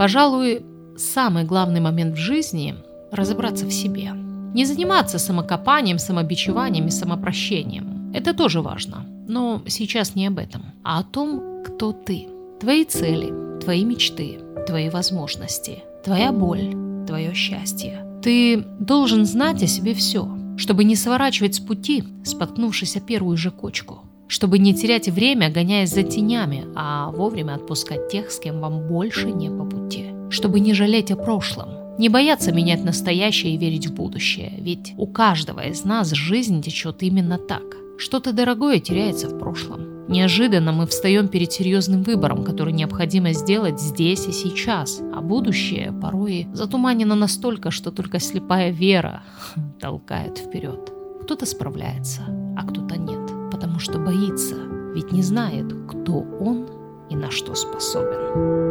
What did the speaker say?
Пожалуй, самый главный момент в жизни – разобраться в себе. Не заниматься самокопанием, самобичеванием и самопрощением. Это тоже важно. Но сейчас не об этом, а о том, кто ты. Твои цели, твои мечты, твои возможности, твоя боль, твое счастье. Ты должен знать о себе все, чтобы не сворачивать с пути, споткнувшись о первую же кочку. Чтобы не терять время, гоняясь за тенями, а вовремя отпускать тех, с кем вам больше не по пути. Чтобы не жалеть о прошлом, не бояться менять настоящее и верить в будущее, ведь у каждого из нас жизнь течет именно так. Что-то дорогое теряется в прошлом. Неожиданно мы встаем перед серьезным выбором, который необходимо сделать здесь и сейчас, а будущее порой затуманено настолько, что только слепая вера толкает вперед. Кто-то справляется, а кто-то нет, что боится, ведь не знает, кто он и на что способен.